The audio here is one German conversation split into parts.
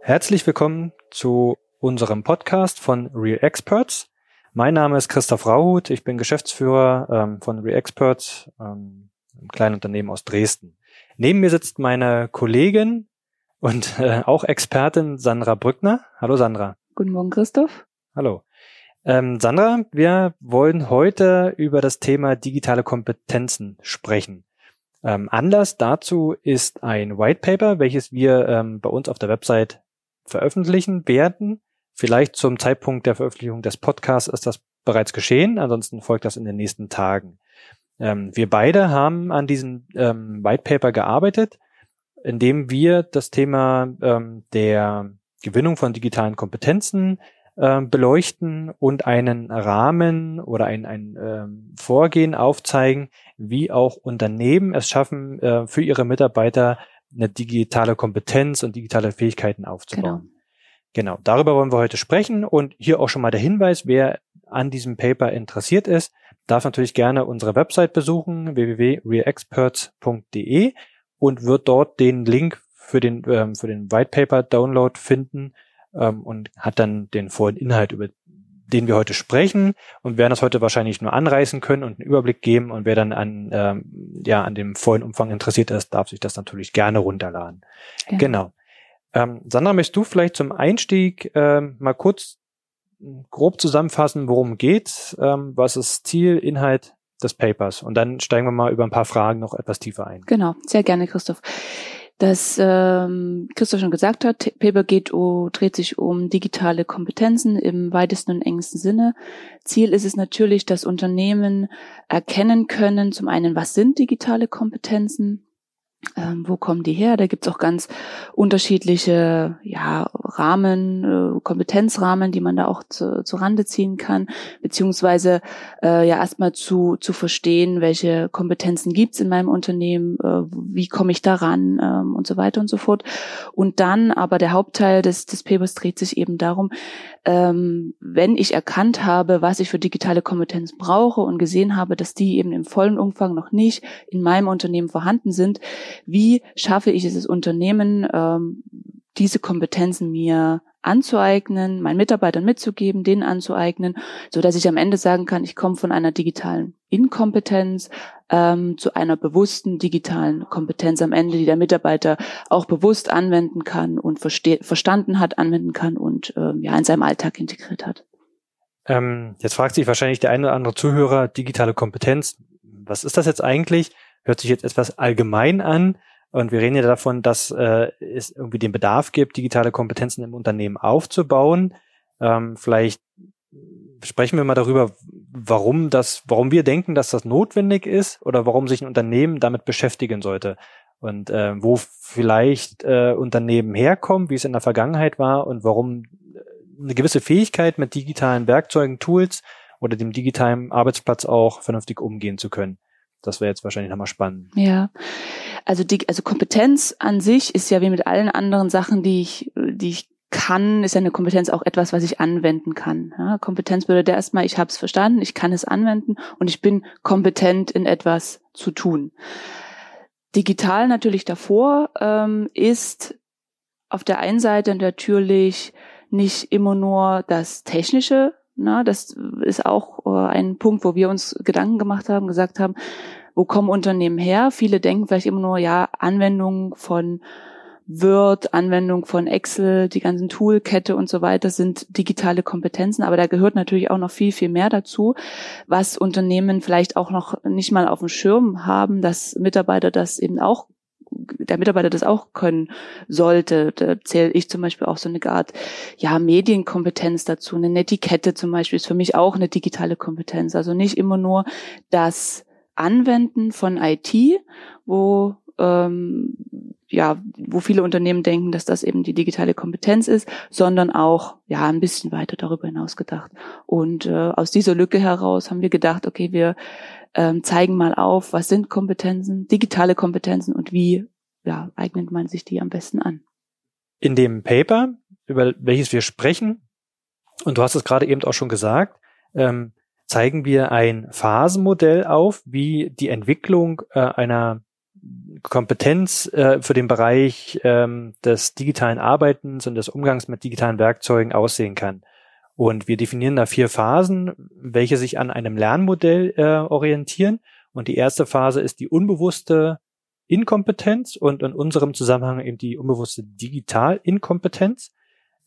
Herzlich willkommen zu unserem Podcast von Real Experts. Mein Name ist Christoph Rauhut, ich bin Geschäftsführer ähm, von Real Experts, ähm, einem kleinen Unternehmen aus Dresden. Neben mir sitzt meine Kollegin und äh, auch Expertin Sandra Brückner. Hallo Sandra. Guten Morgen, Christoph. Hallo. Ähm, Sandra, wir wollen heute über das Thema digitale Kompetenzen sprechen. Ähm, Anlass dazu ist ein White Paper, welches wir ähm, bei uns auf der Website veröffentlichen werden. Vielleicht zum Zeitpunkt der Veröffentlichung des Podcasts ist das bereits geschehen, ansonsten folgt das in den nächsten Tagen. Ähm, wir beide haben an diesem ähm, White Paper gearbeitet, indem wir das Thema ähm, der Gewinnung von digitalen Kompetenzen äh, beleuchten und einen Rahmen oder ein, ein ähm, Vorgehen aufzeigen, wie auch Unternehmen es schaffen, äh, für ihre Mitarbeiter eine digitale Kompetenz und digitale Fähigkeiten aufzubauen. Genau. Genau, darüber wollen wir heute sprechen und hier auch schon mal der Hinweis, wer an diesem Paper interessiert ist, darf natürlich gerne unsere Website besuchen, www.realexperts.de und wird dort den Link für den, ähm, für den White Paper Download finden ähm, und hat dann den vollen Inhalt, über den wir heute sprechen und werden das heute wahrscheinlich nur anreißen können und einen Überblick geben und wer dann an, ähm, ja, an dem vollen Umfang interessiert ist, darf sich das natürlich gerne runterladen. Ja. Genau. Ähm, Sandra, möchtest du vielleicht zum Einstieg ähm, mal kurz grob zusammenfassen, worum geht, ähm, was ist Ziel, Inhalt des Papers und dann steigen wir mal über ein paar Fragen noch etwas tiefer ein. Genau, sehr gerne, Christoph. Das ähm, Christoph schon gesagt hat, Paper geht, oh, dreht sich um digitale Kompetenzen im weitesten und engsten Sinne. Ziel ist es natürlich, dass Unternehmen erkennen können, zum einen, was sind digitale Kompetenzen, ähm, wo kommen die her? Da gibt's auch ganz unterschiedliche ja, Rahmen, äh, Kompetenzrahmen, die man da auch zu, zu Rande ziehen kann, beziehungsweise äh, ja erstmal zu, zu verstehen, welche Kompetenzen gibt's in meinem Unternehmen, äh, wie komme ich daran ähm, und so weiter und so fort. Und dann aber der Hauptteil des, des Papers dreht sich eben darum, ähm, wenn ich erkannt habe, was ich für digitale Kompetenz brauche und gesehen habe, dass die eben im vollen Umfang noch nicht in meinem Unternehmen vorhanden sind, wie schaffe ich es, das Unternehmen, ähm, diese Kompetenzen mir anzueignen, meinen Mitarbeitern mitzugeben, denen anzueignen, so dass ich am Ende sagen kann, ich komme von einer digitalen Inkompetenz ähm, zu einer bewussten digitalen Kompetenz am Ende, die der Mitarbeiter auch bewusst anwenden kann und verstanden hat, anwenden kann und ähm, ja in seinem Alltag integriert hat. Ähm, jetzt fragt sich wahrscheinlich der eine oder andere Zuhörer digitale Kompetenz. Was ist das jetzt eigentlich? Hört sich jetzt etwas allgemein an. Und wir reden ja davon, dass äh, es irgendwie den Bedarf gibt, digitale Kompetenzen im Unternehmen aufzubauen. Ähm, vielleicht sprechen wir mal darüber, warum das, warum wir denken, dass das notwendig ist oder warum sich ein Unternehmen damit beschäftigen sollte und äh, wo vielleicht äh, Unternehmen herkommen, wie es in der Vergangenheit war und warum eine gewisse Fähigkeit mit digitalen Werkzeugen, Tools oder dem digitalen Arbeitsplatz auch vernünftig umgehen zu können. Das wäre jetzt wahrscheinlich nochmal spannend. Ja, also die, also Kompetenz an sich ist ja wie mit allen anderen Sachen, die ich, die ich kann, ist ja eine Kompetenz auch etwas, was ich anwenden kann. Ja, Kompetenz bedeutet erstmal, ich habe es verstanden, ich kann es anwenden und ich bin kompetent in etwas zu tun. Digital natürlich davor ähm, ist auf der einen Seite natürlich nicht immer nur das Technische, na, das ist auch äh, ein Punkt, wo wir uns Gedanken gemacht haben, gesagt haben, wo kommen Unternehmen her? Viele denken vielleicht immer nur, ja, Anwendung von Word, Anwendung von Excel, die ganzen Toolkette und so weiter sind digitale Kompetenzen, aber da gehört natürlich auch noch viel, viel mehr dazu, was Unternehmen vielleicht auch noch nicht mal auf dem Schirm haben, dass Mitarbeiter das eben auch der Mitarbeiter das auch können sollte. Da zähle ich zum Beispiel auch so eine Art, ja, Medienkompetenz dazu. Eine Netiquette zum Beispiel ist für mich auch eine digitale Kompetenz. Also nicht immer nur das Anwenden von IT, wo ähm, ja, wo viele Unternehmen denken, dass das eben die digitale Kompetenz ist, sondern auch ja ein bisschen weiter darüber hinaus gedacht. Und äh, aus dieser Lücke heraus haben wir gedacht, okay, wir ähm, zeigen mal auf, was sind Kompetenzen, digitale Kompetenzen und wie ja, eignet man sich die am besten an. In dem Paper, über welches wir sprechen, und du hast es gerade eben auch schon gesagt, ähm, zeigen wir ein Phasenmodell auf, wie die Entwicklung äh, einer Kompetenz äh, für den Bereich ähm, des digitalen Arbeitens und des Umgangs mit digitalen Werkzeugen aussehen kann. Und wir definieren da vier Phasen, welche sich an einem Lernmodell äh, orientieren. Und die erste Phase ist die unbewusste Inkompetenz und in unserem Zusammenhang eben die unbewusste Digitalinkompetenz,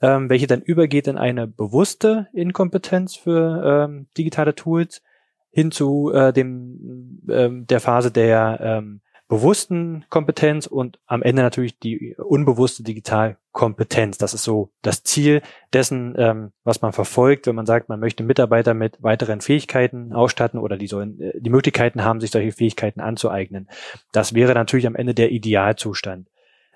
ähm, welche dann übergeht in eine bewusste Inkompetenz für ähm, digitale Tools hin zu äh, dem ähm, der Phase der ähm, bewussten Kompetenz und am Ende natürlich die unbewusste Digitalkompetenz. Das ist so das Ziel dessen, ähm, was man verfolgt, wenn man sagt, man möchte Mitarbeiter mit weiteren Fähigkeiten ausstatten oder die sollen äh, die Möglichkeiten haben, sich solche Fähigkeiten anzueignen. Das wäre natürlich am Ende der Idealzustand,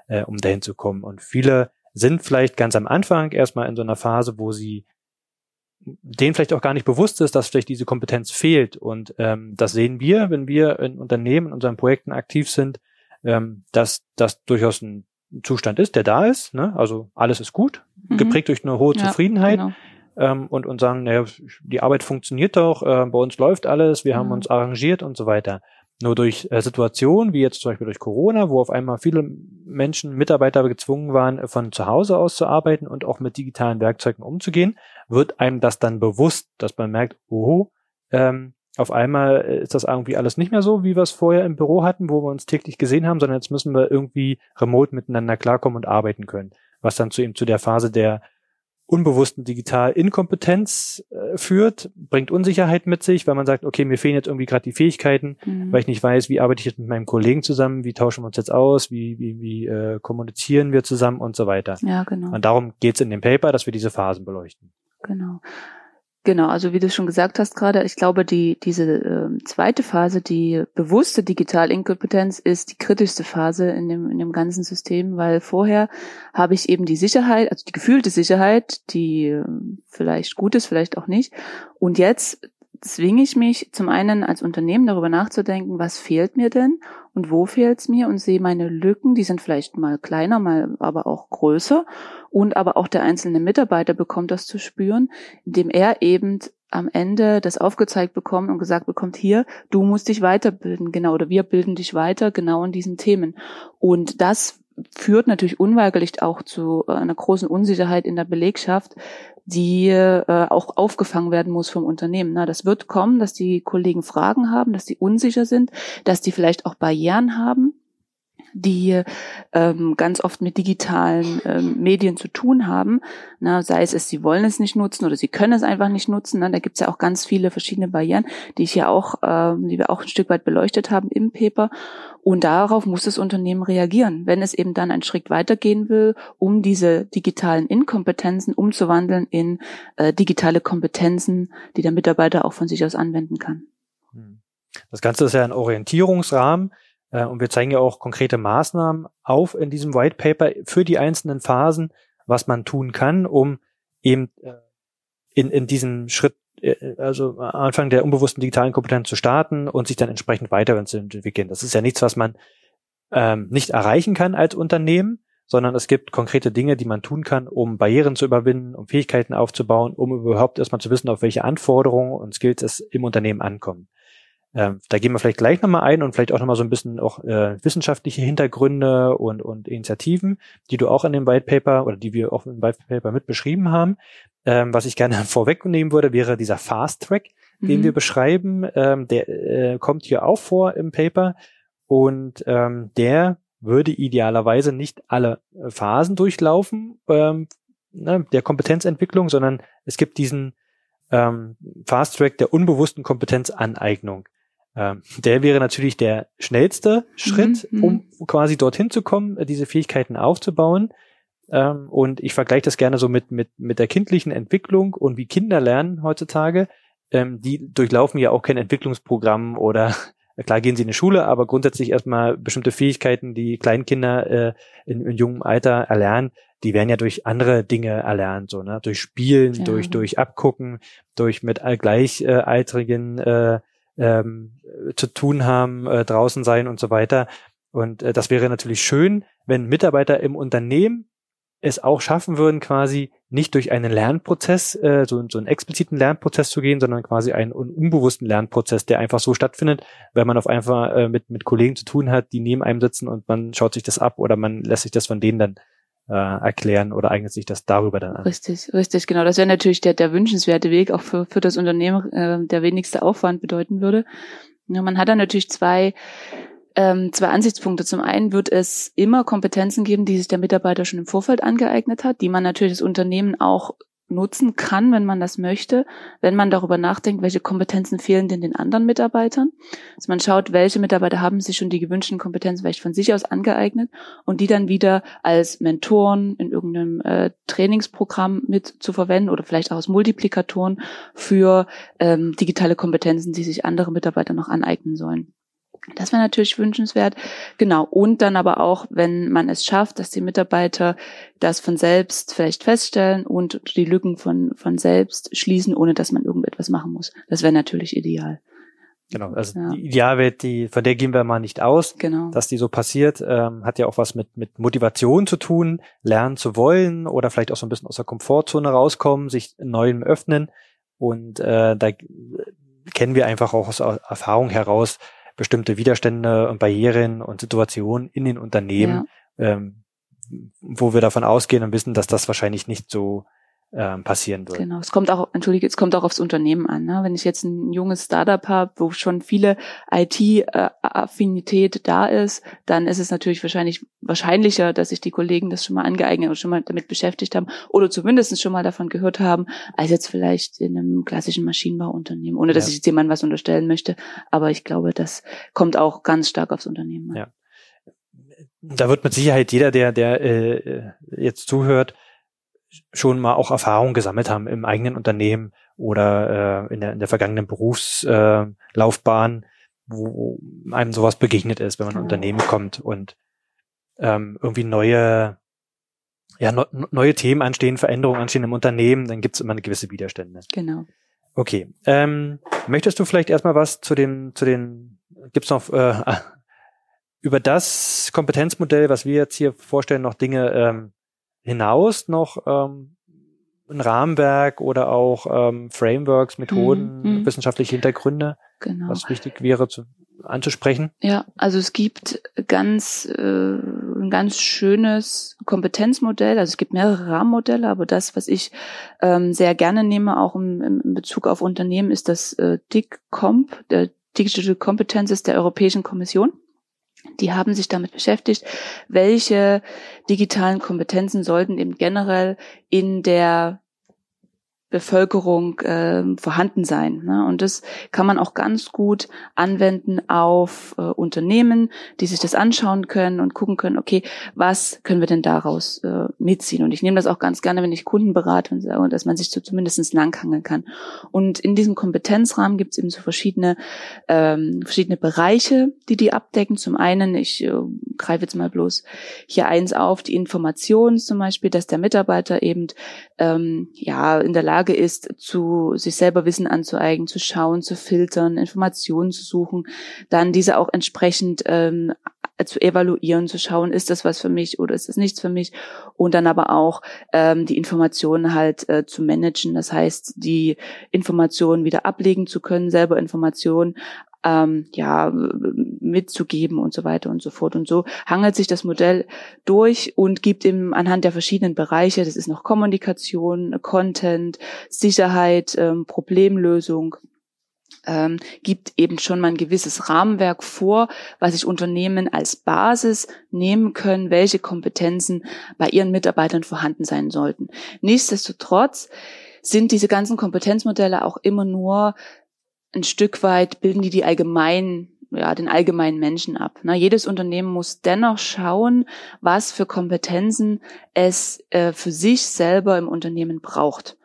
äh, um dahin zu kommen. Und viele sind vielleicht ganz am Anfang erstmal in so einer Phase, wo sie denen vielleicht auch gar nicht bewusst ist, dass vielleicht diese Kompetenz fehlt. Und ähm, das sehen wir, wenn wir in Unternehmen, in unseren Projekten aktiv sind, ähm, dass das durchaus ein Zustand ist, der da ist. Ne? Also alles ist gut, mhm. geprägt durch eine hohe ja, Zufriedenheit. Genau. Ähm, und, und sagen, naja, die Arbeit funktioniert doch, äh, bei uns läuft alles, wir mhm. haben uns arrangiert und so weiter. Nur durch äh, Situationen, wie jetzt zum Beispiel durch Corona, wo auf einmal viele Menschen, Mitarbeiter gezwungen waren, von zu Hause aus zu arbeiten und auch mit digitalen Werkzeugen umzugehen, wird einem das dann bewusst, dass man merkt, oh, ähm, auf einmal ist das irgendwie alles nicht mehr so, wie wir es vorher im Büro hatten, wo wir uns täglich gesehen haben, sondern jetzt müssen wir irgendwie remote miteinander klarkommen und arbeiten können. Was dann zu ihm zu der Phase der unbewussten Digital-Inkompetenz äh, führt, bringt Unsicherheit mit sich, weil man sagt, okay, mir fehlen jetzt irgendwie gerade die Fähigkeiten, mhm. weil ich nicht weiß, wie arbeite ich jetzt mit meinem Kollegen zusammen, wie tauschen wir uns jetzt aus, wie, wie, wie äh, kommunizieren wir zusammen und so weiter. Ja, genau. Und darum geht es in dem Paper, dass wir diese Phasen beleuchten. Genau. Genau, also wie du schon gesagt hast gerade, ich glaube, die diese äh, zweite Phase, die bewusste Digitalinkompetenz, ist die kritischste Phase in dem in dem ganzen System, weil vorher habe ich eben die Sicherheit, also die gefühlte Sicherheit, die äh, vielleicht gut ist, vielleicht auch nicht, und jetzt zwinge ich mich zum einen als Unternehmen darüber nachzudenken, was fehlt mir denn und wo fehlt es mir? Und sehe meine Lücken, die sind vielleicht mal kleiner, mal aber auch größer. Und aber auch der einzelne Mitarbeiter bekommt das zu spüren, indem er eben am Ende das aufgezeigt bekommt und gesagt bekommt, hier, du musst dich weiterbilden, genau, oder wir bilden dich weiter, genau in diesen Themen. Und das führt natürlich unweigerlich auch zu äh, einer großen Unsicherheit in der Belegschaft, die äh, auch aufgefangen werden muss vom Unternehmen. Das wird kommen, dass die Kollegen Fragen haben, dass die unsicher sind, dass die vielleicht auch Barrieren haben die ähm, ganz oft mit digitalen ähm, Medien zu tun haben. Na, sei es, es, sie wollen es nicht nutzen oder sie können es einfach nicht nutzen. Na, da gibt es ja auch ganz viele verschiedene Barrieren, die ich ja auch, ähm, die wir auch ein Stück weit beleuchtet haben im Paper. Und darauf muss das Unternehmen reagieren, wenn es eben dann einen Schritt weitergehen will, um diese digitalen Inkompetenzen umzuwandeln in äh, digitale Kompetenzen, die der Mitarbeiter auch von sich aus anwenden kann. Das Ganze ist ja ein Orientierungsrahmen. Äh, und wir zeigen ja auch konkrete Maßnahmen auf in diesem White Paper für die einzelnen Phasen, was man tun kann, um eben äh, in, in diesem Schritt, äh, also Anfang der unbewussten digitalen Kompetenz zu starten und sich dann entsprechend weiterzuentwickeln. Das ist ja nichts, was man ähm, nicht erreichen kann als Unternehmen, sondern es gibt konkrete Dinge, die man tun kann, um Barrieren zu überwinden, um Fähigkeiten aufzubauen, um überhaupt erstmal zu wissen, auf welche Anforderungen und Skills es im Unternehmen ankommt. Ähm, da gehen wir vielleicht gleich nochmal ein und vielleicht auch nochmal so ein bisschen auch äh, wissenschaftliche Hintergründe und, und Initiativen, die du auch in dem White Paper oder die wir auch im White Paper mit beschrieben haben. Ähm, was ich gerne vorwegnehmen würde, wäre dieser Fast Track, den mhm. wir beschreiben. Ähm, der äh, kommt hier auch vor im Paper und ähm, der würde idealerweise nicht alle äh, Phasen durchlaufen ähm, ne, der Kompetenzentwicklung, sondern es gibt diesen ähm, Fast Track der unbewussten Kompetenzaneignung. Ähm, der wäre natürlich der schnellste Schritt, mhm, um mhm. quasi dorthin zu kommen, äh, diese Fähigkeiten aufzubauen. Ähm, und ich vergleiche das gerne so mit, mit, mit der kindlichen Entwicklung und wie Kinder lernen heutzutage. Ähm, die durchlaufen ja auch kein Entwicklungsprogramm oder klar gehen sie in die Schule, aber grundsätzlich erstmal bestimmte Fähigkeiten, die Kleinkinder äh, in, in jungem Alter erlernen, die werden ja durch andere Dinge erlernt, so, ne? Durch Spielen, ja. durch, durch Abgucken, durch mit Gleichaltrigen äh, ähm, zu tun haben, äh, draußen sein und so weiter. Und äh, das wäre natürlich schön, wenn Mitarbeiter im Unternehmen es auch schaffen würden, quasi nicht durch einen Lernprozess, äh, so, so einen expliziten Lernprozess zu gehen, sondern quasi einen unbewussten Lernprozess, der einfach so stattfindet, wenn man auf einfach äh, mit, mit Kollegen zu tun hat, die neben einem sitzen und man schaut sich das ab oder man lässt sich das von denen dann äh, erklären oder eignet sich das darüber dann an. Richtig, richtig, genau. Das wäre natürlich der, der wünschenswerte Weg, auch für, für das Unternehmen, äh, der wenigste Aufwand bedeuten würde. Ja, man hat dann natürlich zwei ähm, zwei Ansichtspunkte. Zum einen wird es immer Kompetenzen geben, die sich der Mitarbeiter schon im Vorfeld angeeignet hat, die man natürlich das Unternehmen auch nutzen kann, wenn man das möchte, wenn man darüber nachdenkt, welche Kompetenzen fehlen denn den anderen Mitarbeitern. Dass man schaut, welche Mitarbeiter haben sich schon die gewünschten Kompetenzen vielleicht von sich aus angeeignet und die dann wieder als Mentoren in irgendeinem äh, Trainingsprogramm mit zu verwenden oder vielleicht auch als Multiplikatoren für ähm, digitale Kompetenzen, die sich andere Mitarbeiter noch aneignen sollen. Das wäre natürlich wünschenswert. Genau. Und dann aber auch, wenn man es schafft, dass die Mitarbeiter das von selbst vielleicht feststellen und die Lücken von, von selbst schließen, ohne dass man irgendetwas machen muss. Das wäre natürlich ideal. Genau, also ja. die Idealwelt, die, von der gehen wir mal nicht aus, genau. dass die so passiert, ähm, hat ja auch was mit, mit Motivation zu tun, lernen zu wollen oder vielleicht auch so ein bisschen aus der Komfortzone rauskommen, sich Neuem öffnen. Und äh, da kennen wir einfach auch aus Erfahrung heraus, bestimmte Widerstände und Barrieren und Situationen in den Unternehmen, ja. ähm, wo wir davon ausgehen und wissen, dass das wahrscheinlich nicht so ähm, passieren wird. Genau, es kommt auch, entschuldige, es kommt auch aufs Unternehmen an. Ne? Wenn ich jetzt ein junges Startup habe, wo schon viele IT-Affinität da ist, dann ist es natürlich wahrscheinlich wahrscheinlicher, dass sich die Kollegen das schon mal angeeignet und schon mal damit beschäftigt haben oder zumindest schon mal davon gehört haben, als jetzt vielleicht in einem klassischen Maschinenbauunternehmen, ohne dass ja. ich jetzt jemandem was unterstellen möchte. Aber ich glaube, das kommt auch ganz stark aufs Unternehmen an. Ja. Da wird mit Sicherheit jeder, der, der äh, jetzt zuhört, schon mal auch Erfahrung gesammelt haben im eigenen Unternehmen oder äh, in, der, in der vergangenen Berufslaufbahn, äh, wo einem sowas begegnet ist, wenn man in ein Unternehmen kommt und ähm, irgendwie neue ja, no, neue Themen anstehen, Veränderungen anstehen im Unternehmen, dann gibt es immer eine gewisse Widerstände. Genau. Okay. Ähm, möchtest du vielleicht erstmal was zu den, zu den, gibt's noch äh, über das Kompetenzmodell, was wir jetzt hier vorstellen, noch Dinge ähm, hinaus noch ähm, ein Rahmenwerk oder auch ähm, Frameworks, Methoden, mhm. mhm. wissenschaftliche Hintergründe, genau. was wichtig wäre zu, anzusprechen? Ja, also es gibt ganz äh, ein ganz schönes Kompetenzmodell. Also es gibt mehrere Rahmenmodelle, aber das, was ich ähm, sehr gerne nehme, auch im, im Bezug auf Unternehmen, ist das äh, DICCOMP, der Digital Competences der Europäischen Kommission. Die haben sich damit beschäftigt, welche digitalen Kompetenzen sollten eben generell in der Bevölkerung äh, vorhanden sein. Ne? Und das kann man auch ganz gut anwenden auf äh, Unternehmen, die sich das anschauen können und gucken können, okay, was können wir denn daraus äh, mitziehen? Und ich nehme das auch ganz gerne, wenn ich Kunden berate und sage, dass man sich so zumindest langhangeln kann. Und in diesem Kompetenzrahmen gibt es eben so verschiedene, ähm, verschiedene Bereiche, die die abdecken. Zum einen, ich äh, greife jetzt mal bloß hier eins auf, die Information zum Beispiel, dass der Mitarbeiter eben ähm, ja in der Lage Lage ist, zu sich selber Wissen anzueignen, zu schauen, zu filtern, Informationen zu suchen, dann diese auch entsprechend ähm, zu evaluieren, zu schauen, ist das was für mich oder ist das nichts für mich? Und dann aber auch ähm, die Informationen halt äh, zu managen, das heißt die Informationen wieder ablegen zu können, selber Informationen ähm, ja mitzugeben und so weiter und so fort. Und so hangelt sich das Modell durch und gibt ihm anhand der verschiedenen Bereiche, das ist noch Kommunikation, Content, Sicherheit, ähm, Problemlösung, ähm, gibt eben schon mal ein gewisses Rahmenwerk vor, was sich Unternehmen als Basis nehmen können, welche Kompetenzen bei ihren Mitarbeitern vorhanden sein sollten. Nichtsdestotrotz sind diese ganzen Kompetenzmodelle auch immer nur ein Stück weit bilden die die allgemeinen ja, den allgemeinen Menschen ab. Ne? Jedes Unternehmen muss dennoch schauen, was für Kompetenzen es äh, für sich selber im Unternehmen braucht.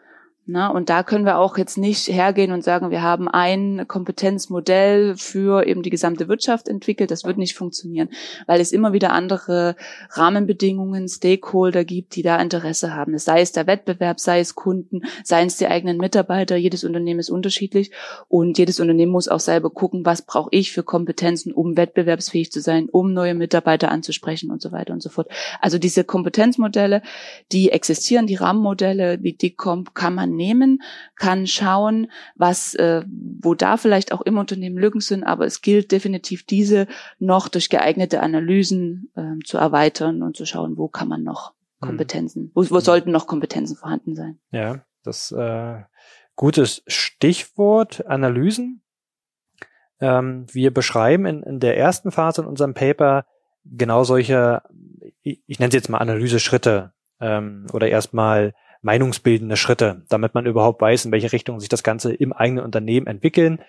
Na, und da können wir auch jetzt nicht hergehen und sagen, wir haben ein Kompetenzmodell für eben die gesamte Wirtschaft entwickelt. Das wird nicht funktionieren, weil es immer wieder andere Rahmenbedingungen, Stakeholder gibt, die da Interesse haben. Sei es der Wettbewerb, sei es Kunden, seien es die eigenen Mitarbeiter. Jedes Unternehmen ist unterschiedlich und jedes Unternehmen muss auch selber gucken, was brauche ich für Kompetenzen, um wettbewerbsfähig zu sein, um neue Mitarbeiter anzusprechen und so weiter und so fort. Also diese Kompetenzmodelle, die existieren, die Rahmenmodelle wie DICOM kann man nehmen, kann schauen, was, äh, wo da vielleicht auch im Unternehmen Lücken sind, aber es gilt definitiv diese noch durch geeignete Analysen äh, zu erweitern und zu schauen, wo kann man noch hm. Kompetenzen, wo, wo hm. sollten noch Kompetenzen vorhanden sein. Ja, das äh, gutes Stichwort Analysen. Ähm, wir beschreiben in, in der ersten Phase in unserem Paper genau solche, ich, ich nenne sie jetzt mal Analyseschritte ähm, oder erstmal meinungsbildende Schritte, damit man überhaupt weiß, in welche Richtung sich das Ganze im eigenen Unternehmen entwickeln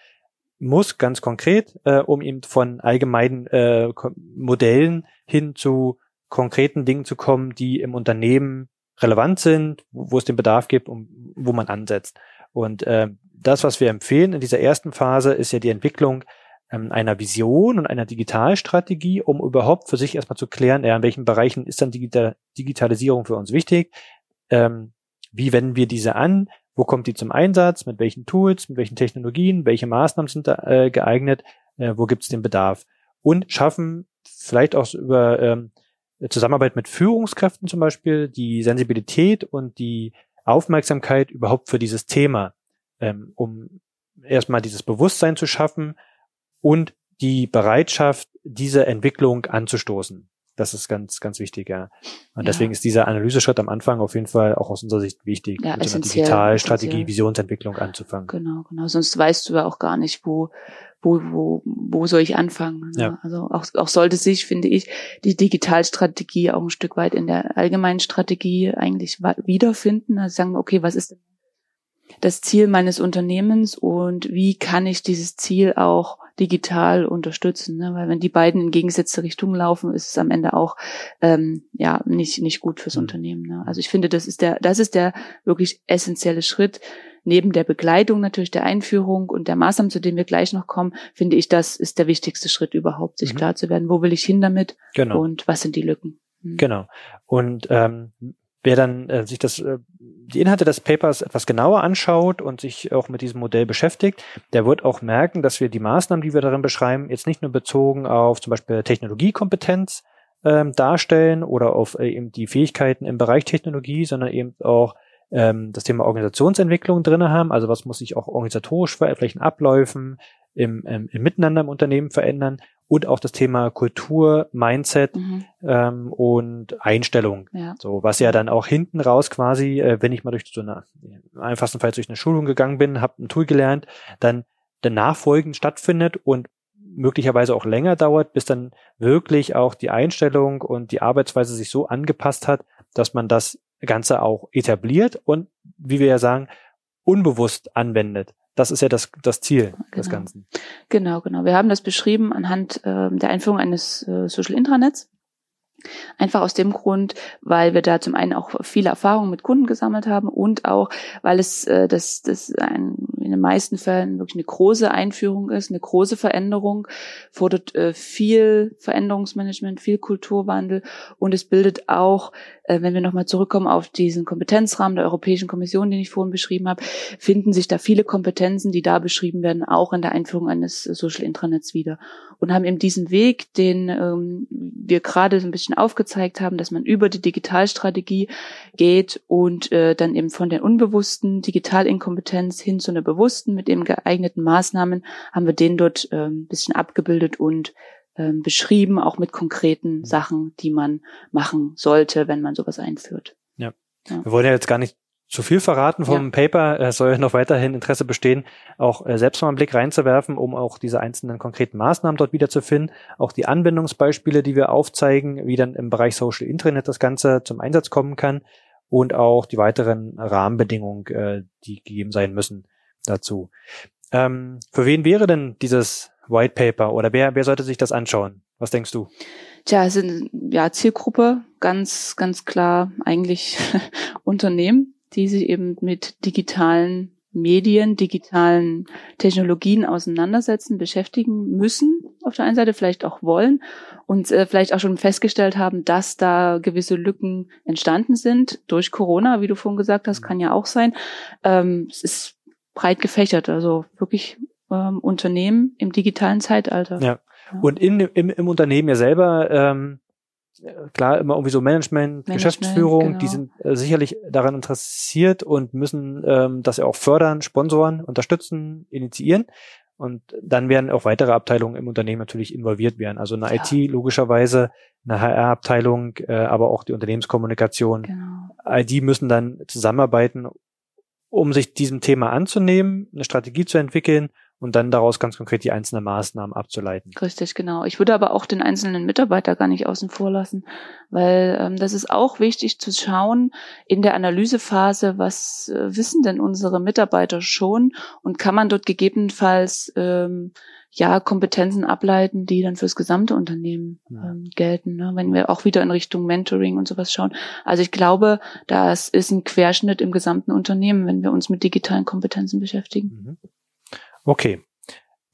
muss, ganz konkret, äh, um eben von allgemeinen äh, Modellen hin zu konkreten Dingen zu kommen, die im Unternehmen relevant sind, wo, es den Bedarf gibt und wo man ansetzt. Und äh, das, was wir empfehlen in dieser ersten Phase, ist ja die Entwicklung ähm, einer Vision und einer Digitalstrategie, um überhaupt für sich erstmal zu klären, ja, in welchen Bereichen ist dann Digital Digitalisierung für uns wichtig, ähm, wie wenden wir diese an? Wo kommt die zum Einsatz? Mit welchen Tools? Mit welchen Technologien? Welche Maßnahmen sind da, äh, geeignet? Äh, wo gibt es den Bedarf? Und schaffen vielleicht auch über ähm, Zusammenarbeit mit Führungskräften zum Beispiel die Sensibilität und die Aufmerksamkeit überhaupt für dieses Thema, ähm, um erstmal dieses Bewusstsein zu schaffen und die Bereitschaft, diese Entwicklung anzustoßen. Das ist ganz, ganz wichtig, ja. Und ja. deswegen ist dieser Analyseschritt am Anfang auf jeden Fall auch aus unserer Sicht wichtig, ja, mit so einer Digitalstrategie, Visionsentwicklung anzufangen. Genau, genau. Sonst weißt du ja auch gar nicht, wo, wo, wo, wo soll ich anfangen. Ne? Ja. Also auch, auch sollte sich, finde ich, die Digitalstrategie auch ein Stück weit in der allgemeinen Strategie eigentlich wiederfinden. Also sagen, okay, was ist denn das Ziel meines Unternehmens und wie kann ich dieses Ziel auch digital unterstützen, ne? weil wenn die beiden in gegensätzliche Richtungen laufen, ist es am Ende auch ähm, ja nicht nicht gut fürs mhm. Unternehmen. Ne? Also ich finde, das ist der das ist der wirklich essentielle Schritt neben der Begleitung natürlich der Einführung und der Maßnahmen, zu denen wir gleich noch kommen, finde ich, das ist der wichtigste Schritt überhaupt, sich mhm. klar zu werden, wo will ich hin damit genau. und was sind die Lücken. Mhm. Genau. Und ähm, wer dann äh, sich das, äh, die Inhalte des Papers etwas genauer anschaut und sich auch mit diesem Modell beschäftigt, der wird auch merken, dass wir die Maßnahmen, die wir darin beschreiben, jetzt nicht nur bezogen auf zum Beispiel Technologiekompetenz ähm, darstellen oder auf äh, eben die Fähigkeiten im Bereich Technologie, sondern eben auch ähm, das Thema Organisationsentwicklung drinne haben. Also was muss sich auch organisatorisch vielleicht in Abläufen, im, im, im Miteinander im Unternehmen verändern und auch das Thema Kultur, Mindset mhm. ähm, und Einstellung. Ja. So, was ja dann auch hinten raus quasi, äh, wenn ich mal durch so eine einfachstenfalls durch eine Schulung gegangen bin, habe ein Tool gelernt, dann der Nachfolgen stattfindet und möglicherweise auch länger dauert, bis dann wirklich auch die Einstellung und die Arbeitsweise sich so angepasst hat, dass man das Ganze auch etabliert und, wie wir ja sagen, unbewusst anwendet. Das ist ja das, das Ziel genau. des Ganzen. Genau, genau. Wir haben das beschrieben anhand äh, der Einführung eines äh, Social Intranets. Einfach aus dem Grund, weil wir da zum einen auch viele Erfahrungen mit Kunden gesammelt haben und auch, weil es äh, das, das ein, in den meisten Fällen wirklich eine große Einführung ist, eine große Veränderung, fordert äh, viel Veränderungsmanagement, viel Kulturwandel und es bildet auch, äh, wenn wir nochmal zurückkommen auf diesen Kompetenzrahmen der Europäischen Kommission, den ich vorhin beschrieben habe, finden sich da viele Kompetenzen, die da beschrieben werden, auch in der Einführung eines Social Intranets wieder und haben eben diesen Weg, den ähm, wir gerade so ein bisschen aufgezeigt haben, dass man über die Digitalstrategie geht und äh, dann eben von der unbewussten Digitalinkompetenz hin zu einer bewussten mit eben geeigneten Maßnahmen haben wir den dort äh, ein bisschen abgebildet und äh, beschrieben, auch mit konkreten Sachen, die man machen sollte, wenn man sowas einführt. Ja. ja. Wir wollen ja jetzt gar nicht zu viel verraten vom ja. Paper. Es soll noch weiterhin Interesse bestehen, auch äh, selbst mal einen Blick reinzuwerfen, um auch diese einzelnen konkreten Maßnahmen dort wiederzufinden. Auch die Anwendungsbeispiele, die wir aufzeigen, wie dann im Bereich Social Internet das Ganze zum Einsatz kommen kann und auch die weiteren Rahmenbedingungen, äh, die gegeben sein müssen dazu. Ähm, für wen wäre denn dieses White Paper oder wer, wer sollte sich das anschauen? Was denkst du? Tja, es sind ja Zielgruppe, ganz, ganz klar eigentlich Unternehmen die sich eben mit digitalen Medien, digitalen Technologien auseinandersetzen, beschäftigen müssen, auf der einen Seite vielleicht auch wollen und äh, vielleicht auch schon festgestellt haben, dass da gewisse Lücken entstanden sind durch Corona, wie du vorhin gesagt hast, kann ja auch sein. Ähm, es ist breit gefächert, also wirklich ähm, Unternehmen im digitalen Zeitalter. Ja. ja. Und in, im, im Unternehmen ja selber ähm, klar immer irgendwie so Management, Management Geschäftsführung, genau. die sind äh, sicherlich daran interessiert und müssen ähm, das ja auch fördern, sponsoren, unterstützen, initiieren. Und dann werden auch weitere Abteilungen im Unternehmen natürlich involviert werden. Also eine ja. IT logischerweise, eine HR-Abteilung, äh, aber auch die Unternehmenskommunikation. Genau. All die müssen dann zusammenarbeiten, um sich diesem Thema anzunehmen, eine Strategie zu entwickeln und dann daraus ganz konkret die einzelnen Maßnahmen abzuleiten. Richtig, genau. Ich würde aber auch den einzelnen Mitarbeiter gar nicht außen vor lassen, weil ähm, das ist auch wichtig zu schauen in der Analysephase, was äh, wissen denn unsere Mitarbeiter schon und kann man dort gegebenenfalls ähm, ja Kompetenzen ableiten, die dann fürs gesamte Unternehmen ähm, gelten. Ne? Wenn wir auch wieder in Richtung Mentoring und sowas schauen. Also ich glaube, das ist ein Querschnitt im gesamten Unternehmen, wenn wir uns mit digitalen Kompetenzen beschäftigen. Mhm. Okay.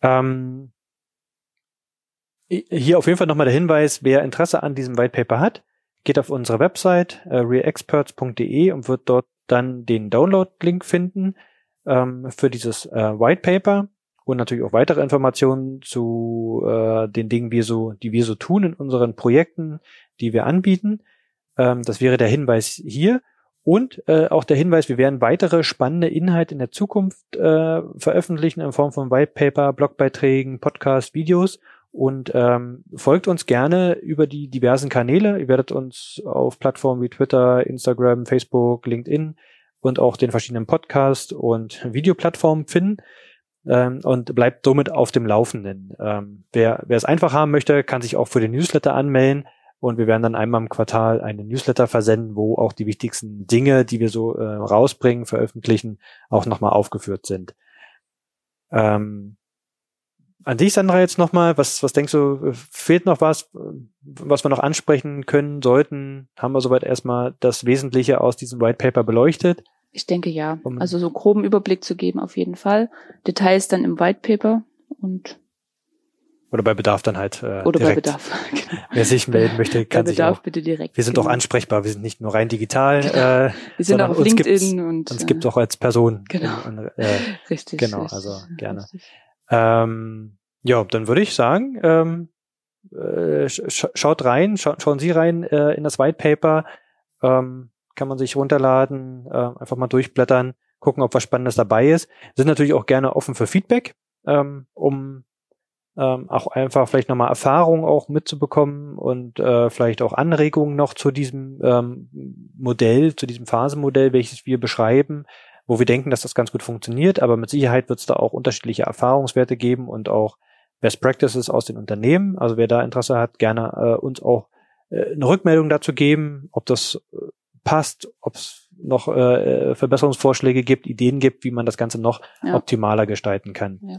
Ähm, hier auf jeden Fall nochmal der Hinweis, wer Interesse an diesem White Paper hat, geht auf unsere Website äh, realexperts.de und wird dort dann den Download-Link finden ähm, für dieses äh, White Paper und natürlich auch weitere Informationen zu äh, den Dingen, wir so, die wir so tun in unseren Projekten, die wir anbieten. Ähm, das wäre der Hinweis hier. Und äh, auch der Hinweis, wir werden weitere spannende Inhalte in der Zukunft äh, veröffentlichen in Form von Whitepaper, Blogbeiträgen, Podcast, Videos. Und ähm, folgt uns gerne über die diversen Kanäle. Ihr werdet uns auf Plattformen wie Twitter, Instagram, Facebook, LinkedIn und auch den verschiedenen Podcast- und Videoplattformen finden ähm, und bleibt somit auf dem Laufenden. Ähm, wer, wer es einfach haben möchte, kann sich auch für den Newsletter anmelden. Und wir werden dann einmal im Quartal einen Newsletter versenden, wo auch die wichtigsten Dinge, die wir so äh, rausbringen, veröffentlichen, auch nochmal aufgeführt sind. Ähm, an dich, Sandra, jetzt nochmal, was, was denkst du, fehlt noch was, was wir noch ansprechen können, sollten? Haben wir soweit erstmal das Wesentliche aus diesem White Paper beleuchtet? Ich denke ja. Also so groben Überblick zu geben, auf jeden Fall. Details dann im White Paper und oder bei Bedarf dann halt äh, Oder direkt. bei Bedarf. Genau. Wer sich melden möchte, kann bei sich Bedarf auch. bitte direkt. Wir sind genau. auch ansprechbar. Wir sind nicht nur rein digital. Genau. Äh, wir sind auch auf LinkedIn und uns gibt auch als Person. Genau. Und, äh, richtig. Genau, richtig, also gerne. Richtig. Ähm, ja, dann würde ich sagen, ähm, äh, sch schaut rein, scha schauen Sie rein äh, in das White Paper. Ähm, kann man sich runterladen, äh, einfach mal durchblättern, gucken, ob was Spannendes dabei ist. Sind natürlich auch gerne offen für Feedback, ähm, um ähm, auch einfach vielleicht nochmal Erfahrungen auch mitzubekommen und äh, vielleicht auch Anregungen noch zu diesem ähm, Modell, zu diesem Phasenmodell, welches wir beschreiben, wo wir denken, dass das ganz gut funktioniert, aber mit Sicherheit wird es da auch unterschiedliche Erfahrungswerte geben und auch Best Practices aus den Unternehmen. Also wer da Interesse hat, gerne äh, uns auch äh, eine Rückmeldung dazu geben, ob das äh, passt, ob es noch äh, Verbesserungsvorschläge gibt, Ideen gibt, wie man das Ganze noch ja. optimaler gestalten kann. Ja.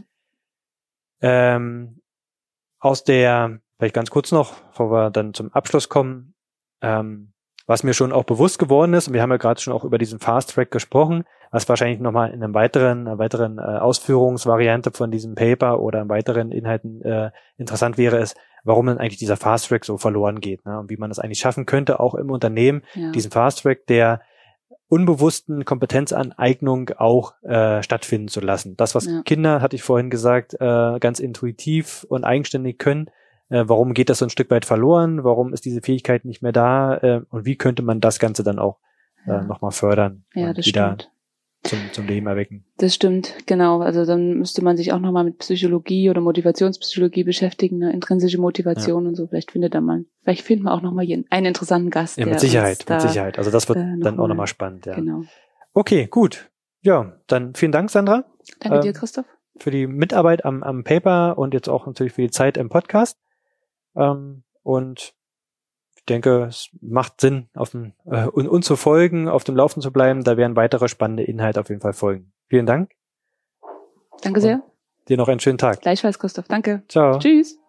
Ähm, aus der, vielleicht ganz kurz noch, bevor wir dann zum Abschluss kommen, ähm, was mir schon auch bewusst geworden ist, und wir haben ja gerade schon auch über diesen Fast Track gesprochen, was wahrscheinlich nochmal in einem weiteren, einer weiteren äh, Ausführungsvariante von diesem Paper oder in weiteren Inhalten äh, interessant wäre, ist, warum denn eigentlich dieser Fast Track so verloren geht ne? und wie man das eigentlich schaffen könnte, auch im Unternehmen, ja. diesen Fast Track, der unbewussten Kompetenzaneignung auch äh, stattfinden zu lassen. Das, was ja. Kinder, hatte ich vorhin gesagt, äh, ganz intuitiv und eigenständig können, äh, warum geht das so ein Stück weit verloren? Warum ist diese Fähigkeit nicht mehr da? Äh, und wie könnte man das Ganze dann auch äh, ja. nochmal fördern ja, und das wieder stimmt. Zum, zum Leben erwecken? Das stimmt, genau. Also dann müsste man sich auch nochmal mit Psychologie oder Motivationspsychologie beschäftigen, ne? intrinsische Motivation ja. und so. Vielleicht findet da mal, vielleicht finden wir auch nochmal einen interessanten Gast. Ja, mit Sicherheit, mit Sicherheit. Also das wird äh, dann auch nochmal spannend. Ja. Genau. Okay, gut. Ja, dann vielen Dank, Sandra. Danke ähm, dir, Christoph. Für die Mitarbeit am, am Paper und jetzt auch natürlich für die Zeit im Podcast. Ähm, und denke, es macht Sinn, auf dem, äh, uns zu folgen, auf dem Laufen zu bleiben. Da werden weitere spannende Inhalte auf jeden Fall folgen. Vielen Dank. Danke sehr. Und dir noch einen schönen Tag. Gleichfalls, Christoph. Danke. Ciao. Tschüss.